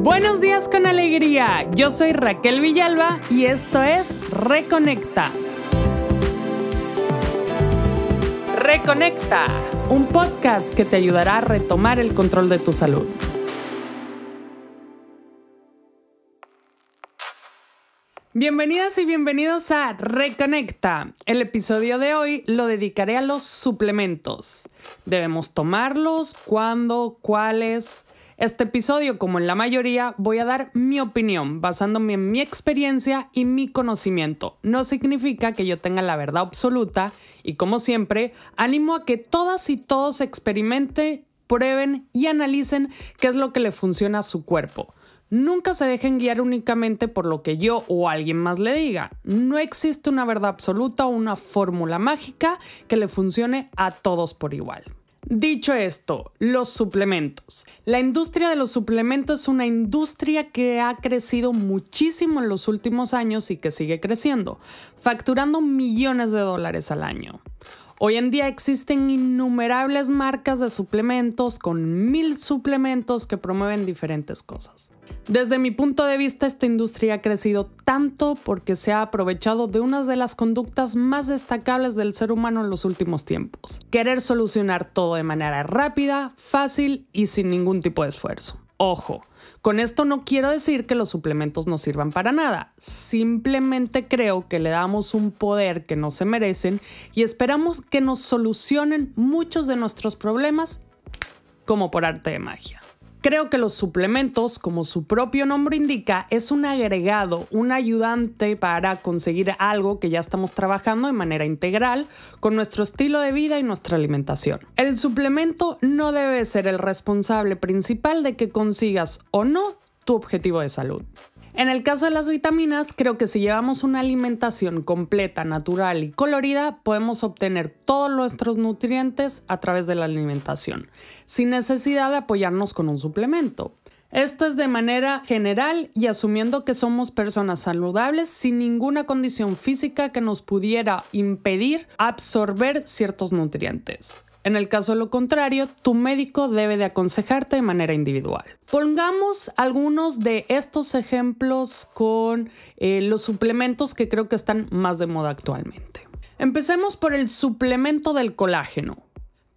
Buenos días con alegría, yo soy Raquel Villalba y esto es Reconecta. Reconecta, un podcast que te ayudará a retomar el control de tu salud. Bienvenidas y bienvenidos a Reconecta. El episodio de hoy lo dedicaré a los suplementos. ¿Debemos tomarlos? ¿Cuándo? ¿Cuáles? Este episodio, como en la mayoría, voy a dar mi opinión basándome en mi experiencia y mi conocimiento. No significa que yo tenga la verdad absoluta y como siempre, animo a que todas y todos experimenten, prueben y analicen qué es lo que le funciona a su cuerpo. Nunca se dejen guiar únicamente por lo que yo o alguien más le diga. No existe una verdad absoluta o una fórmula mágica que le funcione a todos por igual. Dicho esto, los suplementos. La industria de los suplementos es una industria que ha crecido muchísimo en los últimos años y que sigue creciendo, facturando millones de dólares al año. Hoy en día existen innumerables marcas de suplementos con mil suplementos que promueven diferentes cosas. Desde mi punto de vista, esta industria ha crecido tanto porque se ha aprovechado de una de las conductas más destacables del ser humano en los últimos tiempos. Querer solucionar todo de manera rápida, fácil y sin ningún tipo de esfuerzo. Ojo, con esto no quiero decir que los suplementos no sirvan para nada, simplemente creo que le damos un poder que no se merecen y esperamos que nos solucionen muchos de nuestros problemas como por arte de magia. Creo que los suplementos, como su propio nombre indica, es un agregado, un ayudante para conseguir algo que ya estamos trabajando de manera integral con nuestro estilo de vida y nuestra alimentación. El suplemento no debe ser el responsable principal de que consigas o no tu objetivo de salud. En el caso de las vitaminas, creo que si llevamos una alimentación completa, natural y colorida, podemos obtener todos nuestros nutrientes a través de la alimentación, sin necesidad de apoyarnos con un suplemento. Esto es de manera general y asumiendo que somos personas saludables sin ninguna condición física que nos pudiera impedir absorber ciertos nutrientes. En el caso de lo contrario, tu médico debe de aconsejarte de manera individual. Pongamos algunos de estos ejemplos con eh, los suplementos que creo que están más de moda actualmente. Empecemos por el suplemento del colágeno.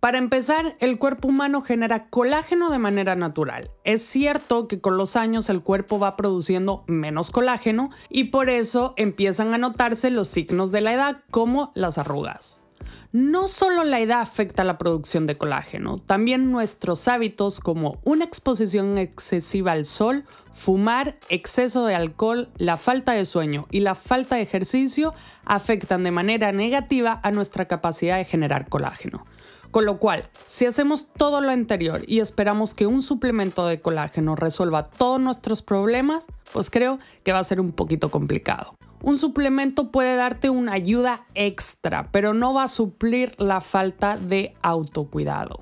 Para empezar, el cuerpo humano genera colágeno de manera natural. Es cierto que con los años el cuerpo va produciendo menos colágeno y por eso empiezan a notarse los signos de la edad como las arrugas. No solo la edad afecta la producción de colágeno, también nuestros hábitos como una exposición excesiva al sol, fumar, exceso de alcohol, la falta de sueño y la falta de ejercicio afectan de manera negativa a nuestra capacidad de generar colágeno. Con lo cual, si hacemos todo lo anterior y esperamos que un suplemento de colágeno resuelva todos nuestros problemas, pues creo que va a ser un poquito complicado. Un suplemento puede darte una ayuda extra, pero no va a suplir la falta de autocuidado.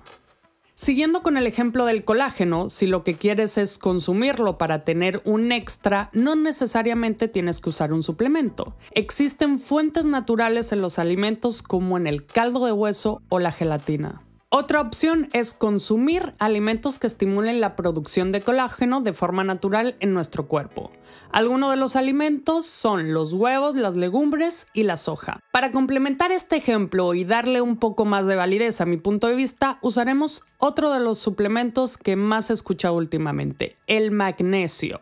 Siguiendo con el ejemplo del colágeno, si lo que quieres es consumirlo para tener un extra, no necesariamente tienes que usar un suplemento. Existen fuentes naturales en los alimentos como en el caldo de hueso o la gelatina. Otra opción es consumir alimentos que estimulen la producción de colágeno de forma natural en nuestro cuerpo. Algunos de los alimentos son los huevos, las legumbres y la soja. Para complementar este ejemplo y darle un poco más de validez a mi punto de vista, usaremos otro de los suplementos que más he escuchado últimamente, el magnesio.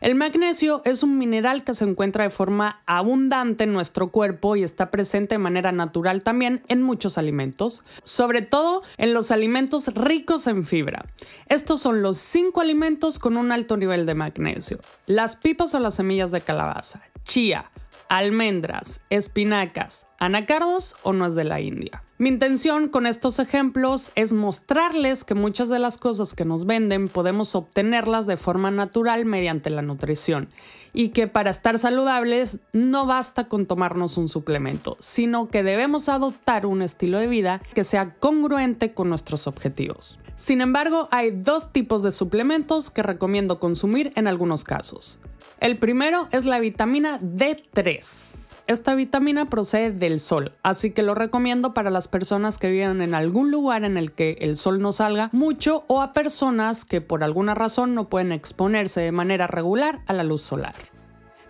El magnesio es un mineral que se encuentra de forma abundante en nuestro cuerpo y está presente de manera natural también en muchos alimentos, sobre todo en los alimentos ricos en fibra. Estos son los cinco alimentos con un alto nivel de magnesio. Las pipas o las semillas de calabaza, chía, almendras, espinacas, anacardos o nuez de la India. Mi intención con estos ejemplos es mostrarles que muchas de las cosas que nos venden podemos obtenerlas de forma natural mediante la nutrición y que para estar saludables no basta con tomarnos un suplemento, sino que debemos adoptar un estilo de vida que sea congruente con nuestros objetivos. Sin embargo, hay dos tipos de suplementos que recomiendo consumir en algunos casos. El primero es la vitamina D3. Esta vitamina procede del sol, así que lo recomiendo para las personas que viven en algún lugar en el que el sol no salga mucho o a personas que por alguna razón no pueden exponerse de manera regular a la luz solar.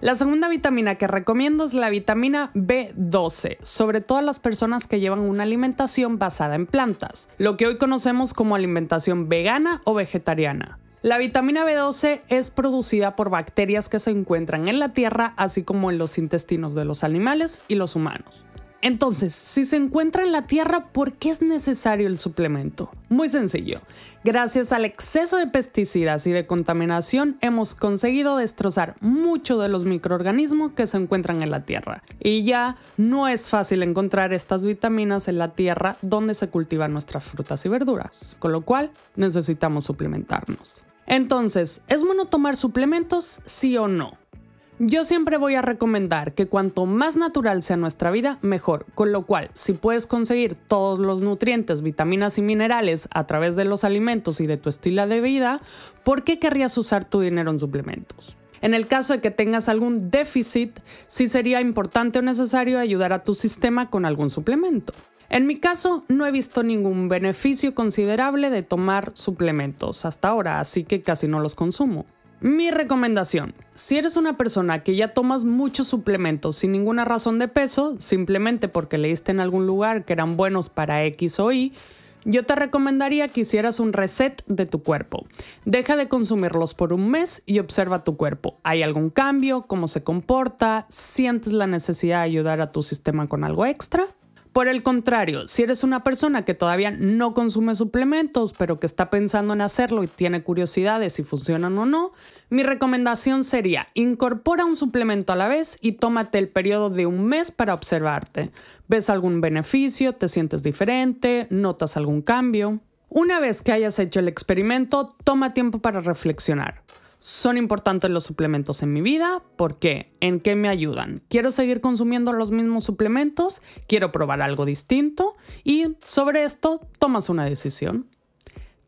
La segunda vitamina que recomiendo es la vitamina B12, sobre todo a las personas que llevan una alimentación basada en plantas, lo que hoy conocemos como alimentación vegana o vegetariana. La vitamina B12 es producida por bacterias que se encuentran en la tierra, así como en los intestinos de los animales y los humanos. Entonces, si se encuentra en la tierra, ¿por qué es necesario el suplemento? Muy sencillo. Gracias al exceso de pesticidas y de contaminación, hemos conseguido destrozar mucho de los microorganismos que se encuentran en la tierra. Y ya no es fácil encontrar estas vitaminas en la tierra donde se cultivan nuestras frutas y verduras, con lo cual necesitamos suplementarnos. Entonces, ¿es bueno tomar suplementos, sí o no? Yo siempre voy a recomendar que cuanto más natural sea nuestra vida, mejor, con lo cual si puedes conseguir todos los nutrientes, vitaminas y minerales a través de los alimentos y de tu estilo de vida, ¿por qué querrías usar tu dinero en suplementos? En el caso de que tengas algún déficit, sí sería importante o necesario ayudar a tu sistema con algún suplemento. En mi caso, no he visto ningún beneficio considerable de tomar suplementos hasta ahora, así que casi no los consumo. Mi recomendación, si eres una persona que ya tomas muchos suplementos sin ninguna razón de peso, simplemente porque leíste en algún lugar que eran buenos para X o Y, yo te recomendaría que hicieras un reset de tu cuerpo. Deja de consumirlos por un mes y observa tu cuerpo. ¿Hay algún cambio? ¿Cómo se comporta? ¿Sientes la necesidad de ayudar a tu sistema con algo extra? Por el contrario, si eres una persona que todavía no consume suplementos, pero que está pensando en hacerlo y tiene curiosidad de si funcionan o no, mi recomendación sería incorpora un suplemento a la vez y tómate el periodo de un mes para observarte. ¿Ves algún beneficio? ¿Te sientes diferente? ¿Notas algún cambio? Una vez que hayas hecho el experimento, toma tiempo para reflexionar. ¿Son importantes los suplementos en mi vida? ¿Por qué? ¿En qué me ayudan? ¿Quiero seguir consumiendo los mismos suplementos? ¿Quiero probar algo distinto? Y sobre esto tomas una decisión.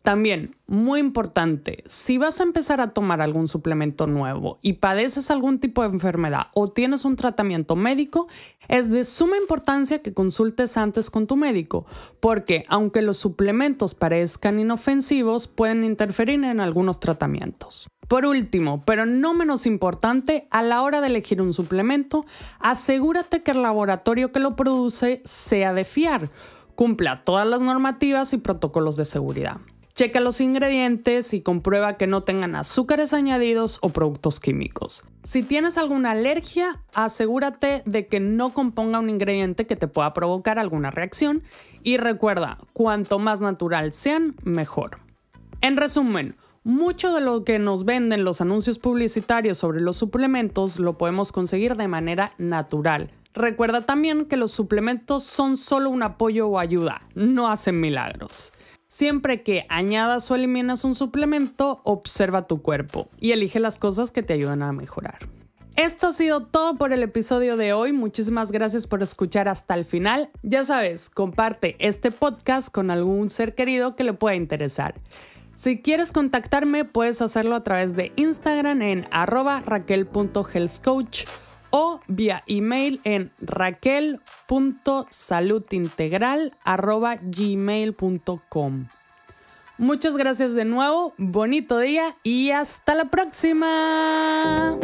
También, muy importante, si vas a empezar a tomar algún suplemento nuevo y padeces algún tipo de enfermedad o tienes un tratamiento médico, es de suma importancia que consultes antes con tu médico, porque aunque los suplementos parezcan inofensivos, pueden interferir en algunos tratamientos. Por último, pero no menos importante, a la hora de elegir un suplemento, asegúrate que el laboratorio que lo produce sea de fiar, cumpla todas las normativas y protocolos de seguridad. Checa los ingredientes y comprueba que no tengan azúcares añadidos o productos químicos. Si tienes alguna alergia, asegúrate de que no componga un ingrediente que te pueda provocar alguna reacción y recuerda, cuanto más natural sean, mejor. En resumen, mucho de lo que nos venden los anuncios publicitarios sobre los suplementos lo podemos conseguir de manera natural. Recuerda también que los suplementos son solo un apoyo o ayuda, no hacen milagros. Siempre que añadas o eliminas un suplemento, observa tu cuerpo y elige las cosas que te ayudan a mejorar. Esto ha sido todo por el episodio de hoy. Muchísimas gracias por escuchar hasta el final. Ya sabes, comparte este podcast con algún ser querido que le pueda interesar. Si quieres contactarme, puedes hacerlo a través de Instagram en arroba raquel.healthcoach o vía email en raquel.saludintegral.gmail.com. Muchas gracias de nuevo, bonito día y hasta la próxima.